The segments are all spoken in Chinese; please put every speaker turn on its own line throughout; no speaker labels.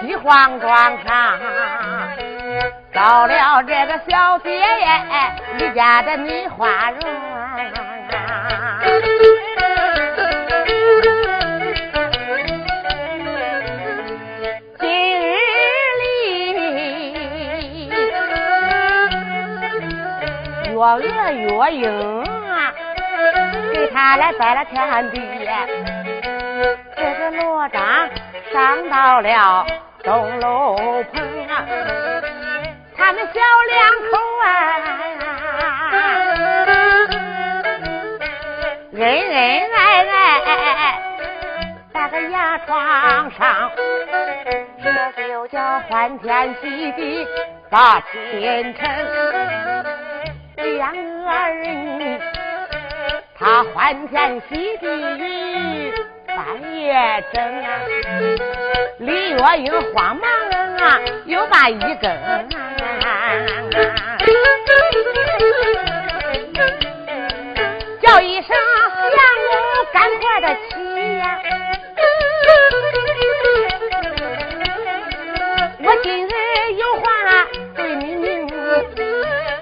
西黄庄上，到了这个小姐耶，李家的女花容。今日里，月娥月英给他来拜了天地。这个罗章上到了东楼棚啊，他们小两口啊，恩恩爱爱，在个牙床上，这就叫欢天喜地把亲成。两个人，他欢天喜地半夜整啊，李月英慌忙啊，又把一更叫一声相公，赶快的起呀！我今日有话对你明，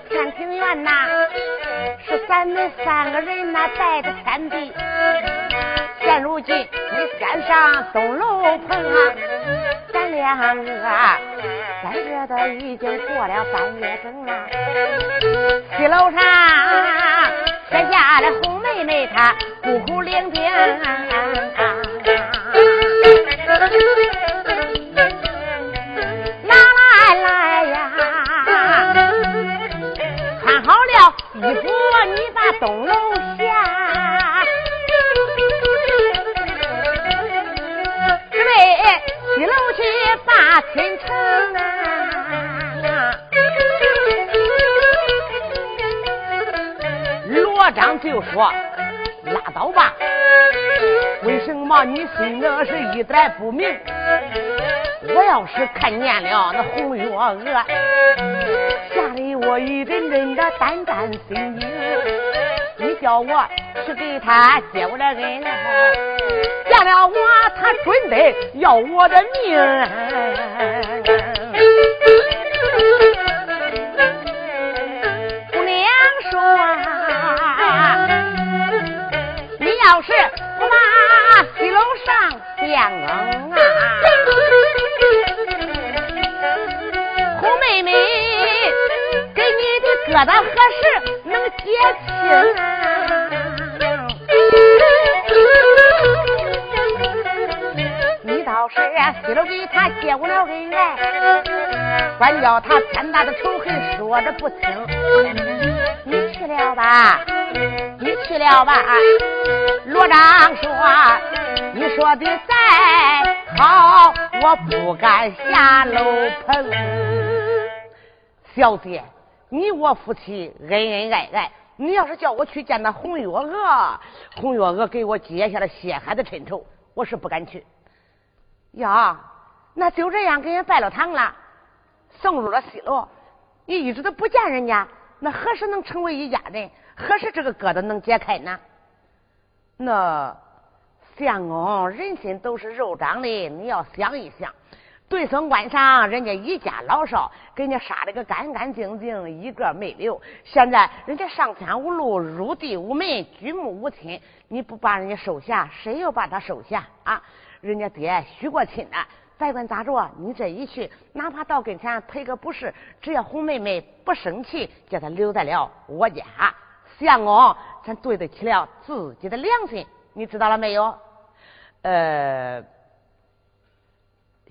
天庭院呐，是咱们三个人呐带着在这的已经过了半夜整了。什么你心里是一点不明？我要是看见了那红月娥，吓得我一阵阵的胆战心惊。你叫我去给他结我的恩，见了我他准得要我的命。相公啊，红妹妹给你的疙瘩何时能结清啊？你倒是西楼给他结过了恩来，管教他天大的仇恨说的不听。你去了吧，你去了吧。罗章说：“你说的再好，我不敢下楼碰。小姐，你我夫妻恩恩爱爱，你要是叫我去见那红月娥，红月娥给我结下了血海的深仇，我是不敢去。呀，那就这样给人拜了堂了，送入了西楼，你一直都不见人家。”那何时能成为一家人？何时这个疙瘩能解开呢？那相公人心都是肉长的，你要想一想，对孙官上人家一家老少给人家杀了个干干净净，一个没留。现在人家上天无路，入地无门，举目无亲，你不把人家收下，谁又把他收下啊？人家爹许过亲的。再管咋着，你这一去，哪怕到跟前赔个不是，只要红妹妹不生气，叫她留在了我家，相公，咱对得起了自己的良心，你知道了没有？呃，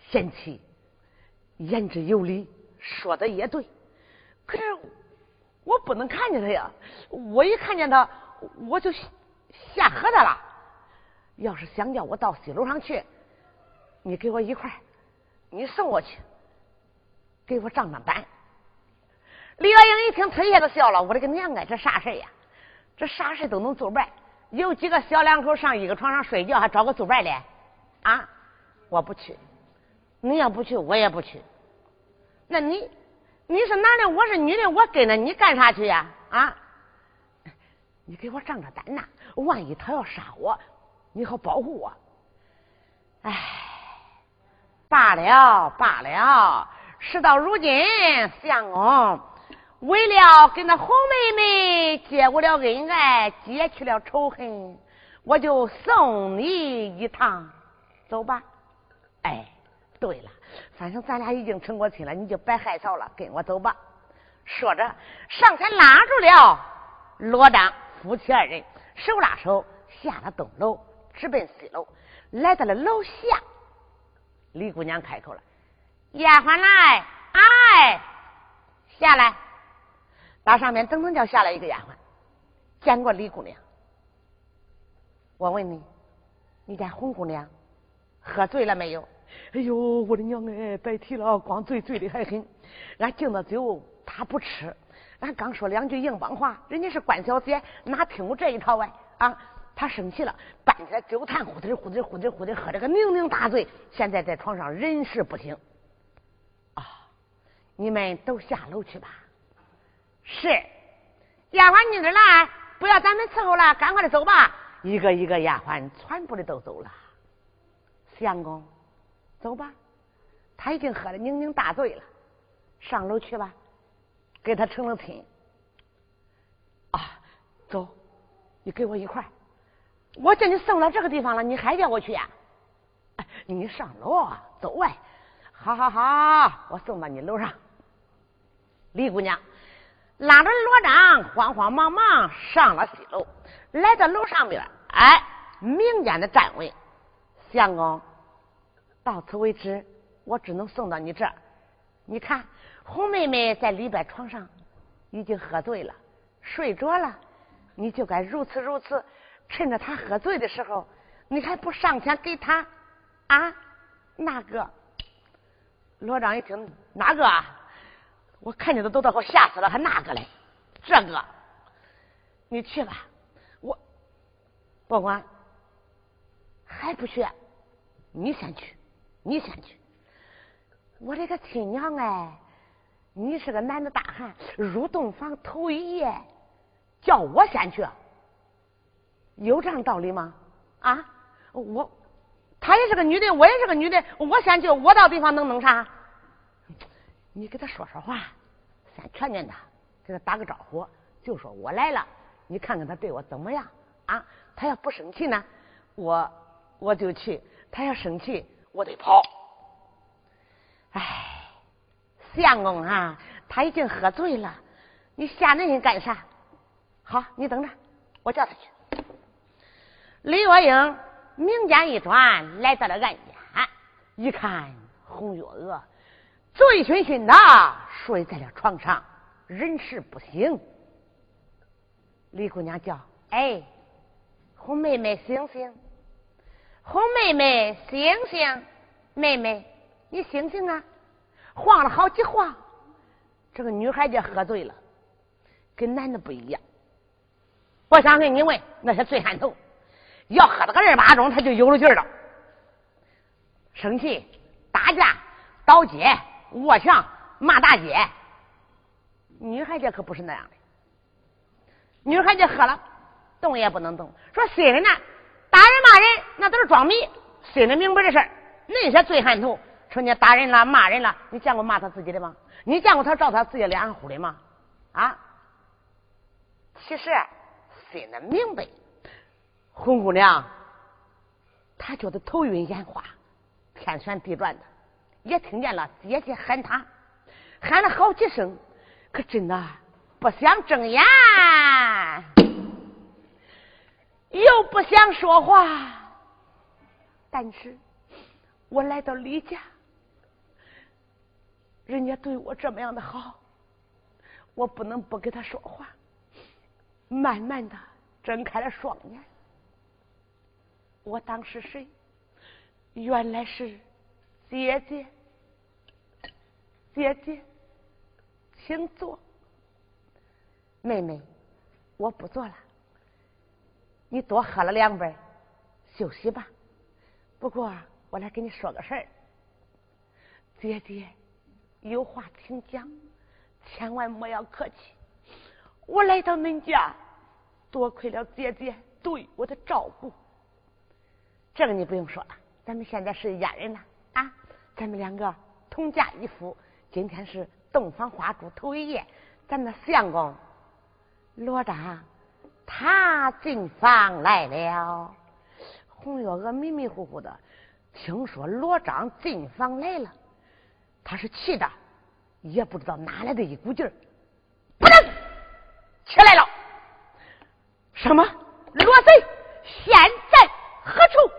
贤妻言之有理，说的也对，可是我不能看见他呀，我一看见他，我就吓呵他了。要是想叫我到西楼上去。你给我一块，你送我去，给我账账单。李月英一听，忒也都笑了。我这个娘啊，这啥事呀？这啥事都能做伴。有几个小两口上一个床上睡觉，还找个做伴的啊？我不去。你要不去，我也不去。那你你是男的，我是女的，我跟着你干啥去呀？啊？你给我账着胆呐！万一他要杀我，你好保护我。哎，罢了罢了，事到如今，相公为了跟那红妹妹结过了恩爱，解去了仇恨，我就送你一趟，走吧。哎，对了，反正咱俩已经成过亲了，你就别害臊了，跟我走吧。说着，上前拉住了罗章夫妻二人，手拉手下了东楼，直奔西楼，来到了楼下。李姑娘开口了：“丫鬟来，哎，下来。”那上面噔噔叫下来一个丫鬟，见过李姑娘。我问你，你家红姑娘喝醉了没有？
哎呦，我的娘哎，别提了，光醉醉的还很。俺敬的酒。他不吃，俺刚说两句硬邦话，人家是关小姐，哪听我这一套哎？啊，他生气了，搬起来酒坛，呼哧呼哧呼哧呼哧喝了个酩酊大醉，现在在床上人事不省。啊，你们都下楼去吧。
是，丫鬟你这来，不要咱们伺候了，赶快的走吧。
一个一个丫鬟全部的都走了。相公，走吧，他已经喝的酩酊大醉了，上楼去吧。给他成了亲啊！走，你跟我一块。
我叫你送到这个地方了，你还叫我去呀？
你上楼啊，走哎！好好好，我送到你楼上。
李姑娘拉着罗章，慌慌忙忙上了西楼，来到楼上边，哎，明间的站位。相公，到此为止，我只能送到你这儿。你看。红妹妹在里边床上已经喝醉了，睡着了，你就该如此如此，趁着她喝醉的时候，你还不上前给她啊？那个罗章一听，哪个？我看见的都都快吓死了，还那个嘞？这个，你去吧，我报官，还不去？你先去，你先去，我这个亲娘哎。你是个男的大汉，入洞房头一夜，叫我先去，有这样道理吗？啊，我，她也是个女的，我也是个女的，我先去，我到地方能弄啥？你给他说说话，先劝劝他，给他打个招呼，就说我来了，你看看他对我怎么样啊？他要不生气呢，我我就去；他要生气，我得跑。哎。相公啊，他已经喝醉了，你吓那人干啥？好，你等着，我叫他去。李月英明间一转，来到了案间，一看红月娥醉醺醺的睡在了床上，人事不省。李姑娘叫：“哎，红妹妹醒醒！红妹妹醒醒！妹妹，你醒醒啊！”晃了好几晃，这个女孩家喝醉了，跟男的不一样。我想跟你问，那些醉汉头，要喝了个二八钟，他就有了劲儿了。生气、打架、倒街、卧墙、骂大街，女孩家可不是那样的。女孩家喝了，动也不能动。说心里呢，打人骂人那都是装迷，心里明白这事儿。那些醉汉头。成天打人了，骂人了，你见过骂他自己的吗？你见过他照他自己脸上呼的吗？啊？其实心里明白，红姑娘，她觉得头晕眼花，天旋地转的，也听见了姐姐喊他，喊了好几声，可真的不想睁眼，又不想说话，但是我来到李家。人家对我这么样的好，我不能不给他说话。慢慢的睁开了双眼，我当是谁？原来是姐姐，姐姐，请坐。妹妹，我不坐了，你多喝了两杯，休息吧。不过我来跟你说个事儿，姐姐。有话请讲，千万莫要客气。我来到恁家，
多亏了姐姐对我的照顾。这个你不用说了，咱们现在是一家人了啊！咱们两个同嫁一夫，今天是洞房花烛头一夜，咱的相公罗章他进房来了。红月娥迷迷糊糊的听说罗章进房来了，他是气的，也不知道哪来的一股劲儿，不能起来了。什么？罗贼现在何处？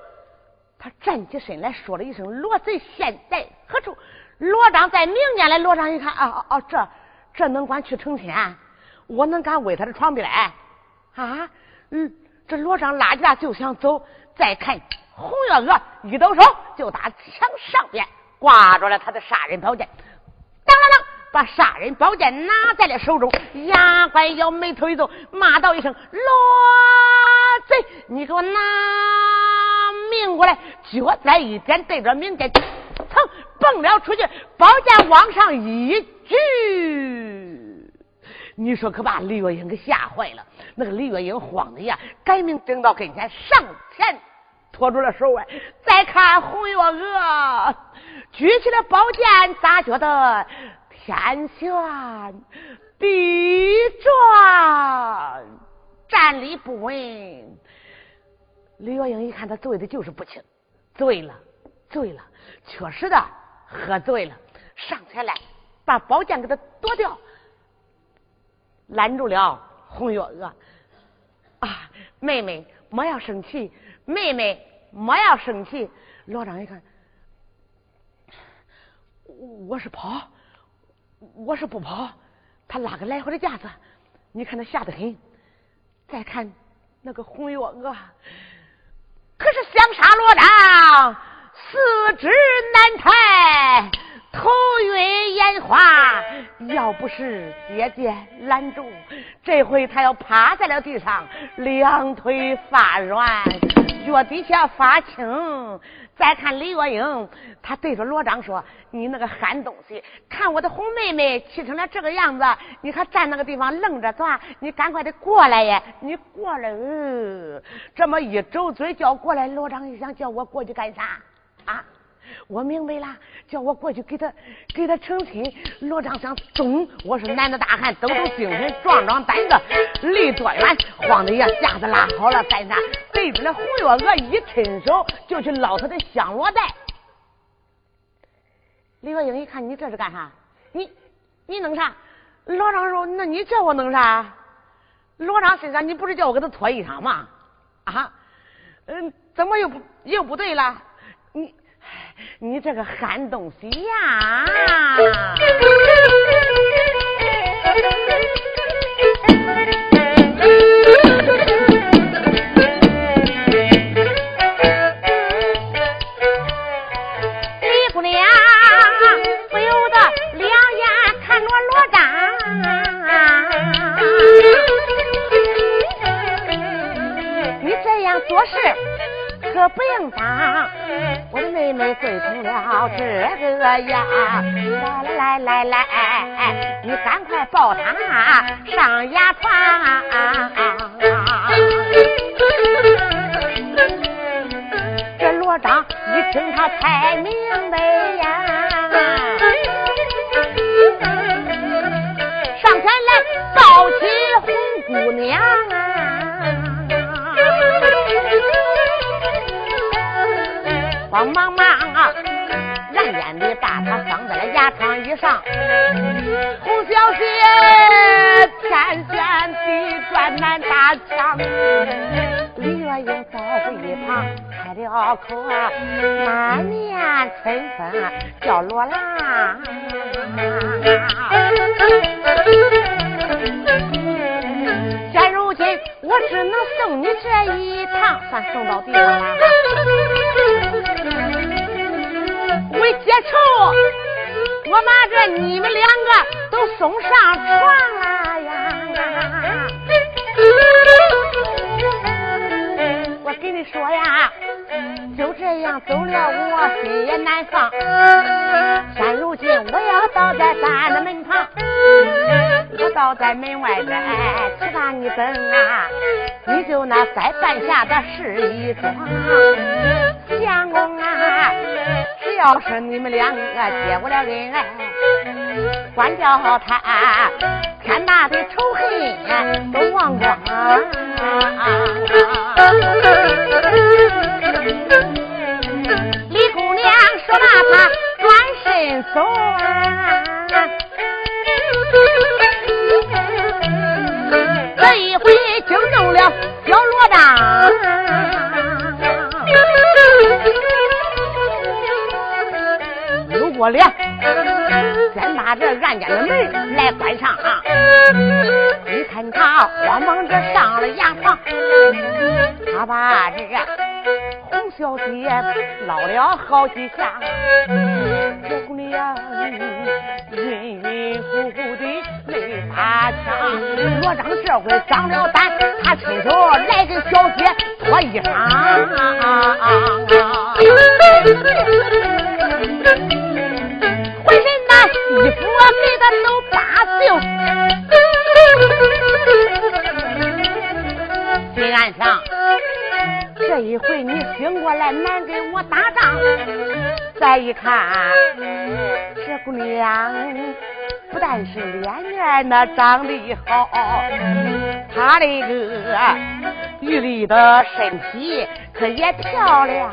他站起身来说了一声：“罗贼现在何处？”罗章在明间来，罗章一看，啊啊啊，这这能管去成天？我能敢为他的床边？啊？嗯，这罗章拉架就想走，再看红月娥一抖手，就打墙上边挂着了他的杀人宝剑，当当当。把杀人宝剑拿在了手中，牙关咬，眉头一皱，骂道一声：“罗贼，你给我拿命过来！”脚再一点，对着明剑，蹦了出去，宝剑往上一举。你说可把李月英给吓坏了。那个李月英慌的呀，赶命顶到跟前，上前拖住了手腕。再看红月娥举起了宝剑，咋觉得？天旋地转，站立不稳。李月英一看，他醉的就是不轻，醉了，醉了，确实的喝醉了，上前来把宝剑给他夺掉，拦住了红月娥。啊，妹妹莫要生气，妹妹莫要生气。老张一看，我是跑。我是不跑，他拉个来回的架子，你看他吓得很。再看那个红月娥，可是想杀罗章，四肢难抬，头晕眼花。要不是姐姐拦住，这回他要趴在了地上，两腿发软，脚底下发青。再看李月英，他对着罗章说：“你那个憨东西，看我的红妹妹气成了这个样子，你还站那个地方愣着干？你赶快的过来呀！你过来！这么一周嘴叫过来，罗章一想，叫我过去干啥？啊？我明白了，叫我过去给他给他成亲。罗章想，中，我是男的大汉，抖抖精神，壮壮胆子，离多远？慌的呀，架子拉好了，干啥？对着那红月娥一伸手就去捞他的香罗袋。李月英一看，你这是干啥？你你弄啥？罗章说：“那你叫我弄啥？”罗章心想：“你不是叫我给他脱衣裳吗？”啊？嗯，怎么又不又不对了？你。这个憨东西呀！满面春风叫罗兰。现如今我只能送你这一趟，算送到地方了。为解愁，我把这你们两个都送上床了呀！我跟你说呀，
就这样走了，我心也难放。现如今我要倒在咱的门旁，我倒在门外边期盼你等啊，你就那在半下的事一桩。相公啊，只要是你们两个结过了恩爱，关掉他，天大的仇恨都忘光。李姑娘说罢他转身走啊，这暗间的门来关上啊！你看他慌忙着上了牙床，他把这洪小姐捞了好几下，小姑娘晕晕乎乎的没打墙。罗章这回长了胆，他亲手来给小姐脱衣裳。都扒净，心暗想：这一回你醒过来难给我打仗。再一看，这姑娘不但是脸面那长得好，她那个玉立的身体可也漂亮。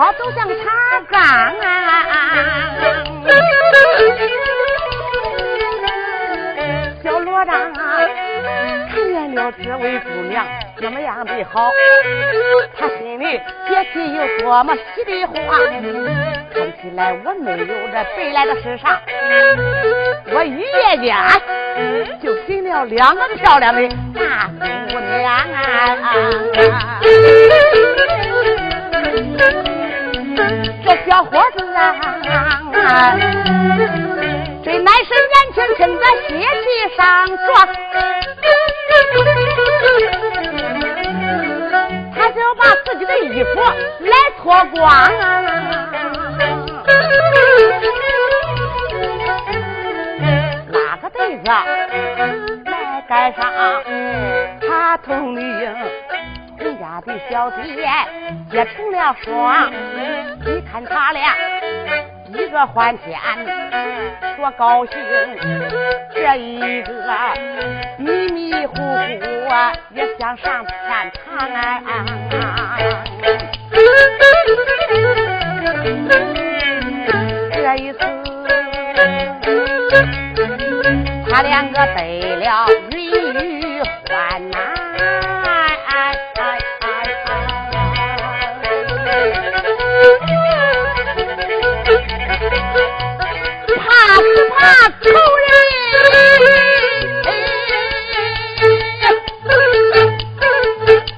好走向茶缸啊！小罗章啊，看见了这位姑娘怎么样的好，他心里别提有多么喜的慌。看起来我没有这白来的世上，我一夜间就寻了两个漂亮的大姑娘啊！这小伙子啊，这乃是年轻轻的血气上壮，他就把自己的衣服来脱光。拉个被子来盖上，他同你回他的小姐结成了双。你看他俩一个欢天多高兴，这一个迷迷糊糊啊也想上天堂啊！这一次，他两个得了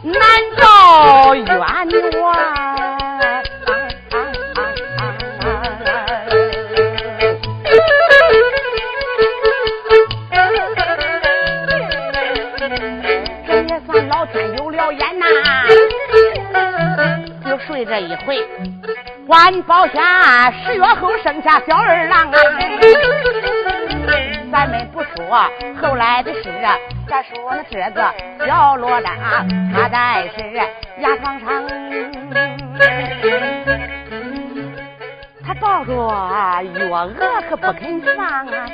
难道冤枉这也算老天有了眼呐，就睡这一回。关保下十月后生下小二郎啊，咱们不说后来的事啊，咱说那这个小罗章，他在是牙床上，他抱着月娥可不肯放啊。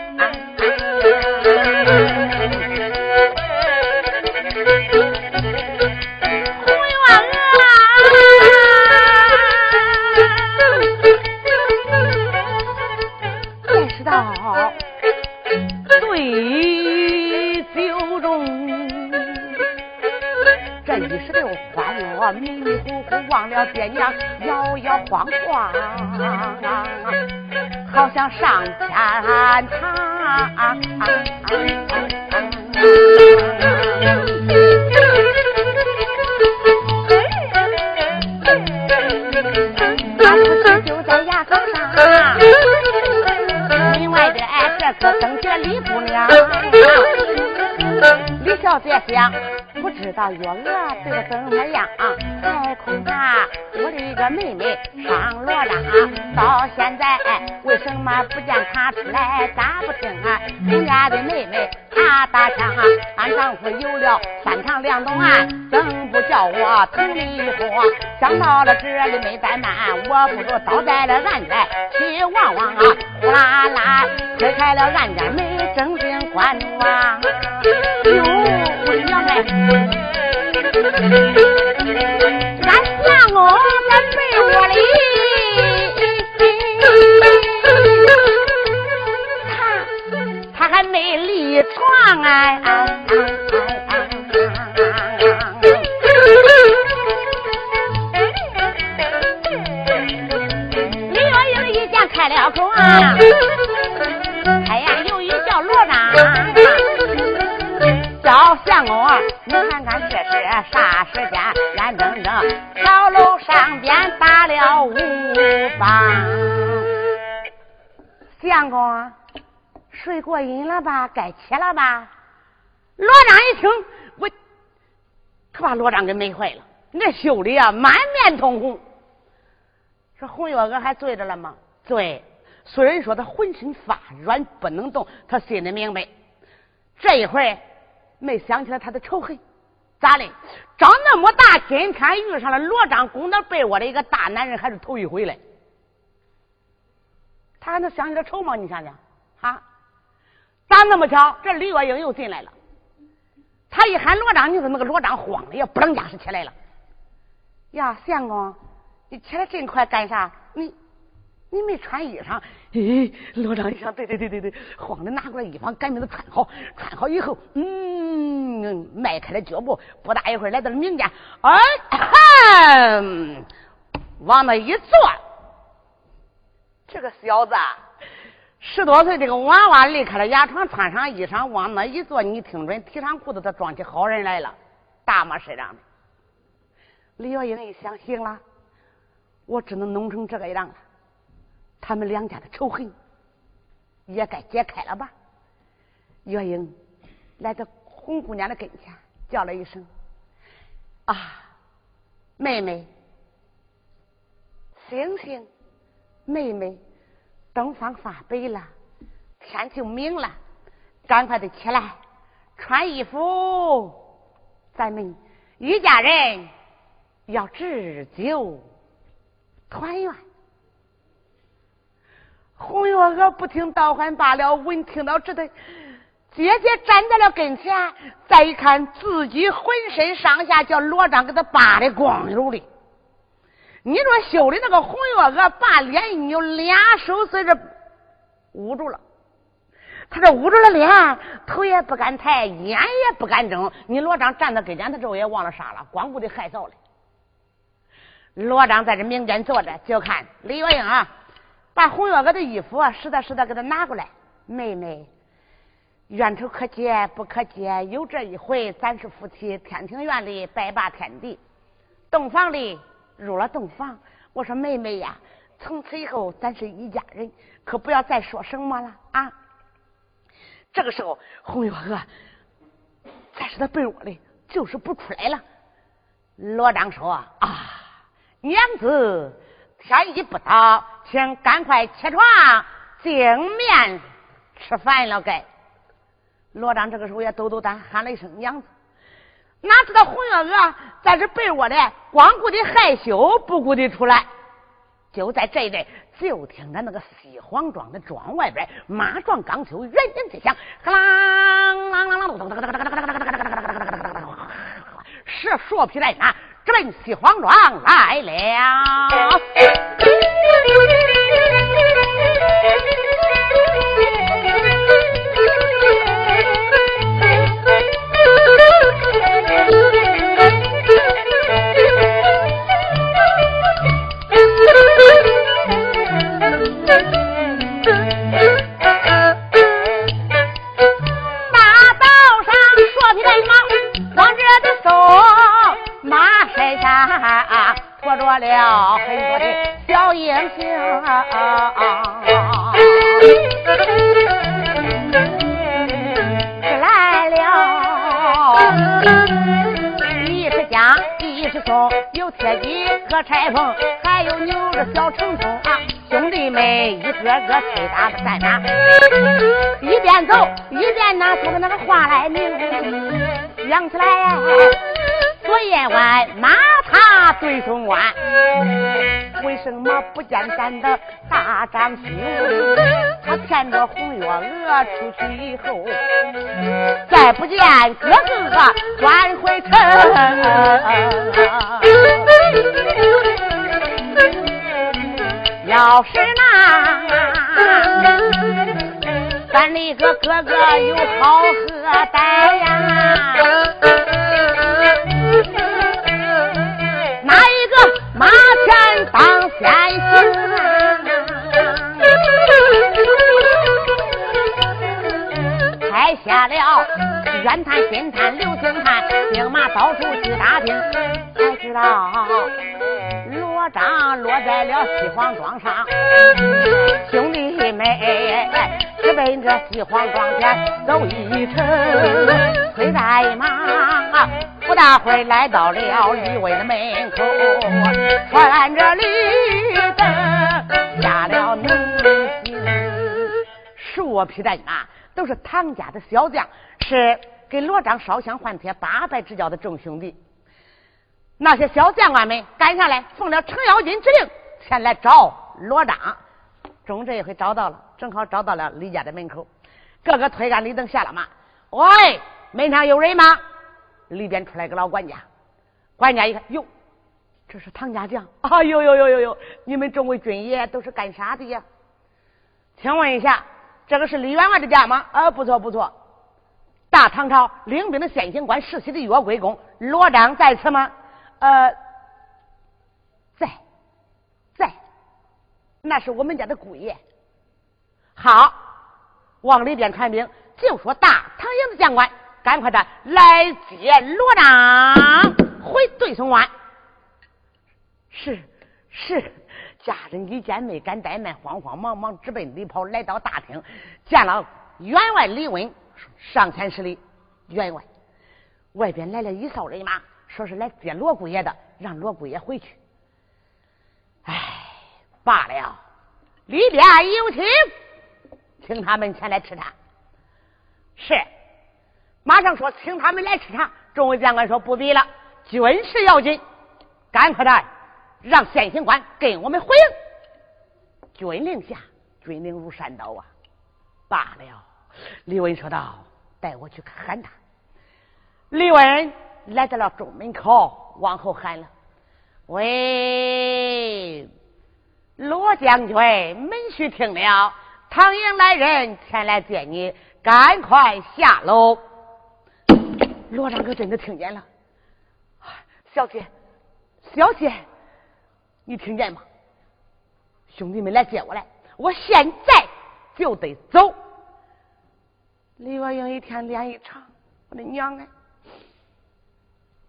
迷迷糊糊忘了爹娘，摇摇晃晃，好像上天堂。俺父亲就在崖岗上，门外的哎，这个等姐李姑娘。你小姐想，不知道月娥对我怎么样？哎恐怕我的一个妹妹上罗帐，到现在为什么不见她出来？咋不听啊？人家的妹妹她打枪，俺丈夫有了三长两短，怎不叫我疼你火？想到了这里没怠慢，我不如倒在了案来去望望啊！呼啦啦推开了案间门，正经观望。哟，我的娘哎！俺相公在被窝里，还没离床哎。李月英一见开了口啊，哎呀，有一叫罗章。小相公，你看看这是啥时间？眼睁睁朝楼上边打了五棒。相公，睡过瘾了吧？该起了吧？罗章一听，我可把罗章给美坏了。那羞的呀，满面通红。说红月娥还醉着了吗？醉。虽然说他浑身发软，不能动，他心里明白，这一回。没想起来他的仇恨，咋的？长那么大，今天遇上了罗章攻到被窝的一个大男人，还是头一回嘞。他还能想起来仇吗？你想想，啊？咋那么巧？这李月英又进来了。他一喊罗章，你说那个罗章慌的，也不能驾驶起来了。呀，相公，你起来这么快干啥？你。你没穿衣裳，咦？罗章一想，对对对对对，慌的拿过来衣裳，赶紧的穿好。穿好以后，嗯，迈开了脚步，不大一会儿来到了明间，哎，往那一坐，这个小子十多岁，这个娃娃离开了牙床，穿上衣裳，往那一坐，你听准，提上裤子，他装起好人来了，大模式样的。李月英一想，行了，我只能弄成这个样了。他们两家的仇恨也该解开了吧？月英来到红姑娘的跟前，叫了一声：“啊，妹妹，醒醒，妹妹，东方发白了，天就明了，赶快的起来，穿衣服，咱们一家人要置酒团圆。”红月娥不听倒唤罢了，闻听到这的，姐姐站在了跟前，再一看自己浑身上下叫罗章给他扒的光溜的。你说羞的那个红月娥把脸一扭，俩手在这捂住了，他这捂住了脸，头也不敢抬，眼也不敢睁。你罗章站在跟前，他这也忘了啥了，光顾的害臊了。罗章在这明间坐着，就看李月英啊。把红月娥的衣服啊，实在实在给她拿过来。妹妹，冤仇可解不可结？有这一回，咱是夫妻，天庭院里拜把天地，洞房里入了洞房。我说妹妹呀，从此以后咱是一家人，可不要再说什么了啊！这个时候，红月娥在是他被窝里，就是不出来了。罗章说：“啊，娘子。”天一不早，请赶快起床进面吃饭了。该罗章这个时候也抖抖胆，喊了一声“娘子”，哪知道红月娥在这被窝里光顾的害羞，不顾的出来。就在这一阵，就听着那个西黄庄的庄外边马撞钢球，人人在响，咯啷啷啷啷啷，是树皮来拿，直奔西黄庄来了。柴锋，还有牛的小程冲啊！兄弟们一个个推打着战马，一边走一边拿出个那个话来明，想起来昨夜晚马踏对松关，为什么不见咱的大张兄？他骗着红月娥出去以后，再不见哥哥转回城。要是那咱那个哥哥有好喝歹呀？哪一个马前当先行？拍下了远探、近探、刘星探，兵马到处去打听，才知道罗章落在了西黄庄上。兄弟们，直奔这西黄庄前走一程，催带马。不大会来到了李威的门口，穿着绿灯下了门行。十匹战马都是唐家的小将，是给罗章烧香换帖八拜之交的众兄弟。那些小将官们赶下来，奉了程咬金之令前来找罗章。终这一回找到了，正好找到了李家的门口，个个推杆李登下了马。喂，门上有人吗？里边出来个老管家，管家一看，哟，这是唐家将啊！呦呦呦呦呦，你们众位军爷都是干啥的呀？请问一下，这个是李员外的家吗？啊，不错不错。大唐朝领兵的先行官世袭的岳归公罗章在此吗？呃，在，在，那是我们家的姑爷。好，往里边传兵，就说大唐营的将官。赶快的来接罗章回对松湾。是是，家人一见没敢怠慢，慌慌忙忙直奔里跑，来到大厅，见了员外李文，上前十里。员外，外边来了一哨人马，说是来接罗姑爷的，让罗姑爷回去。哎，罢了，里边有请，请他们前来吃茶。是。马上说，请他们来吃茶。众位将官说不必了，军事要紧，赶快的让先行官跟我们回营。军令下，军令如山倒啊！罢了，李文说道：“带我去喊他。”李文来到了中门口，往后喊了：“喂，罗将军，门须听了，唐营来人前来见你，赶快下楼。”罗章哥真的听见了，小姐，小姐，你听见吗？兄弟们来接我来，我现在就得走。李月英一天脸一长，我的娘哎！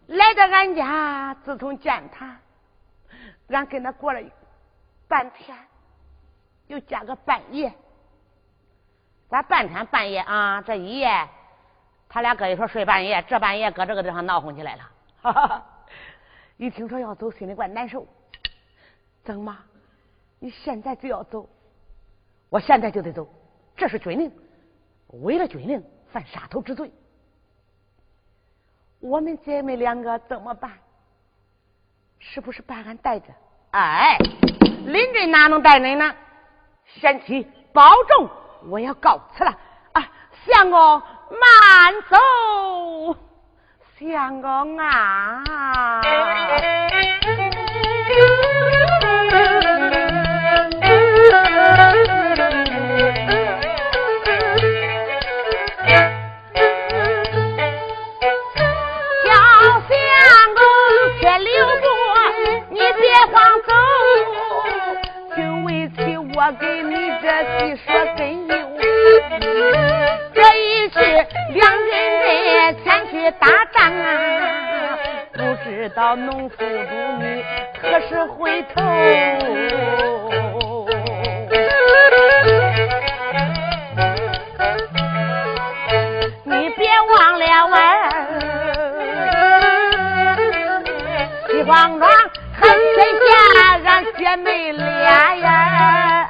来到俺家，自从见他，俺跟他过了半天，又加个半夜，咱半天半夜啊，这一夜。他俩搁一说睡半夜，这半夜搁这个地方闹哄起来了。哈 哈一听说要走，心里怪难受。怎么，你现在就要走，我现在就得走，这是军令，违了军令犯杀头之罪。我们姐妹两个怎么办？是不是把俺带着？哎，邻居哪能带恁呢？贤妻保重，我要告辞了啊，相公。慢走，相公啊！别慌走，就为妻我给你这戏说根由。两人人前去打仗啊，不知道农夫主你何时回头？你别忘了我双装，还缺下俺姐妹俩呀！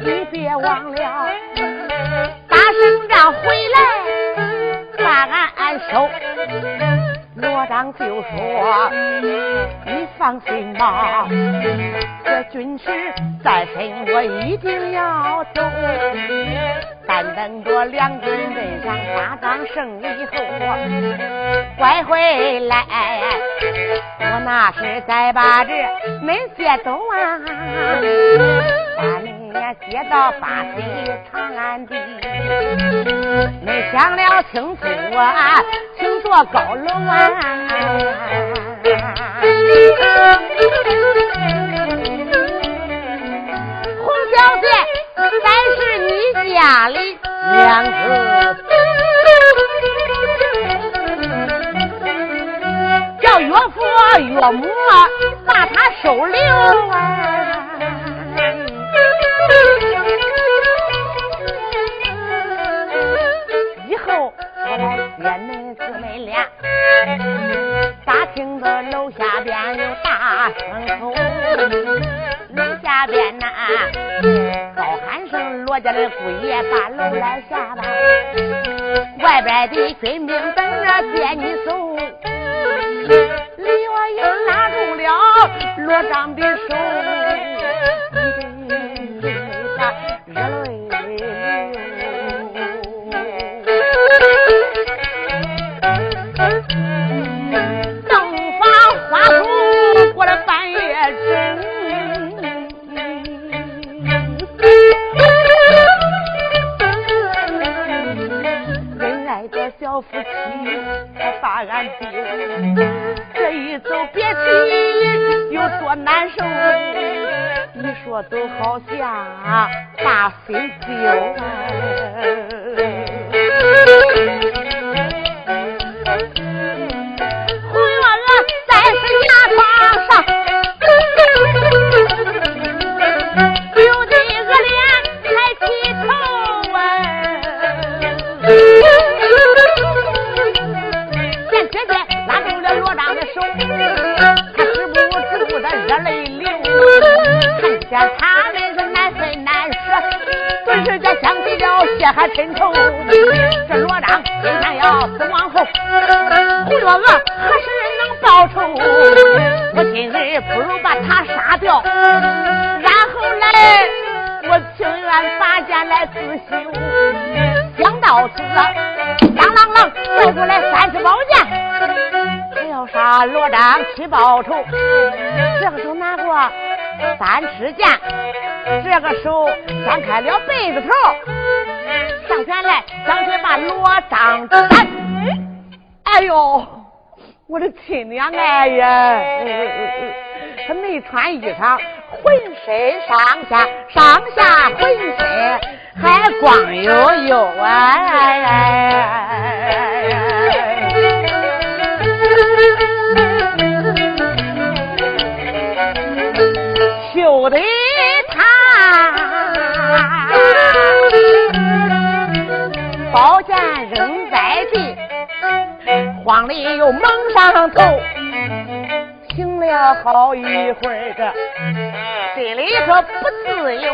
你别忘了，打胜仗回来把俺收。罗章就说：“你放心吧，这军师在身，我一定要走。等着两军阵上打仗胜利后，拐回来，我那是再把这恁些都啊，把恁接到八水长安地。恁想了清楚啊，请坐高楼啊。”洪小姐，才是你家里娘子，叫岳父岳母把他收留啊！以后我来接恁姊妹俩。大厅的楼下边有大声吼，楼下边呐我，家的姑爷把楼来下吧，外边的军兵等着接你走。李月英拉住了罗章的手。都好然后来我情愿拔剑来自修。想到此，当啷啷带过来三尺宝剑，他要杀罗章去报仇。这个手拿过三尺剑，这个手掀开了被子头。上前来，上去把罗章斩。哎呦，我的亲娘哎呀！他没穿衣裳，浑身上下上下浑身还光悠悠啊！羞的。宝剑扔在地，慌里又蒙上头，了好一会儿，这心里可不自由，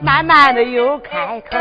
慢慢的又开口。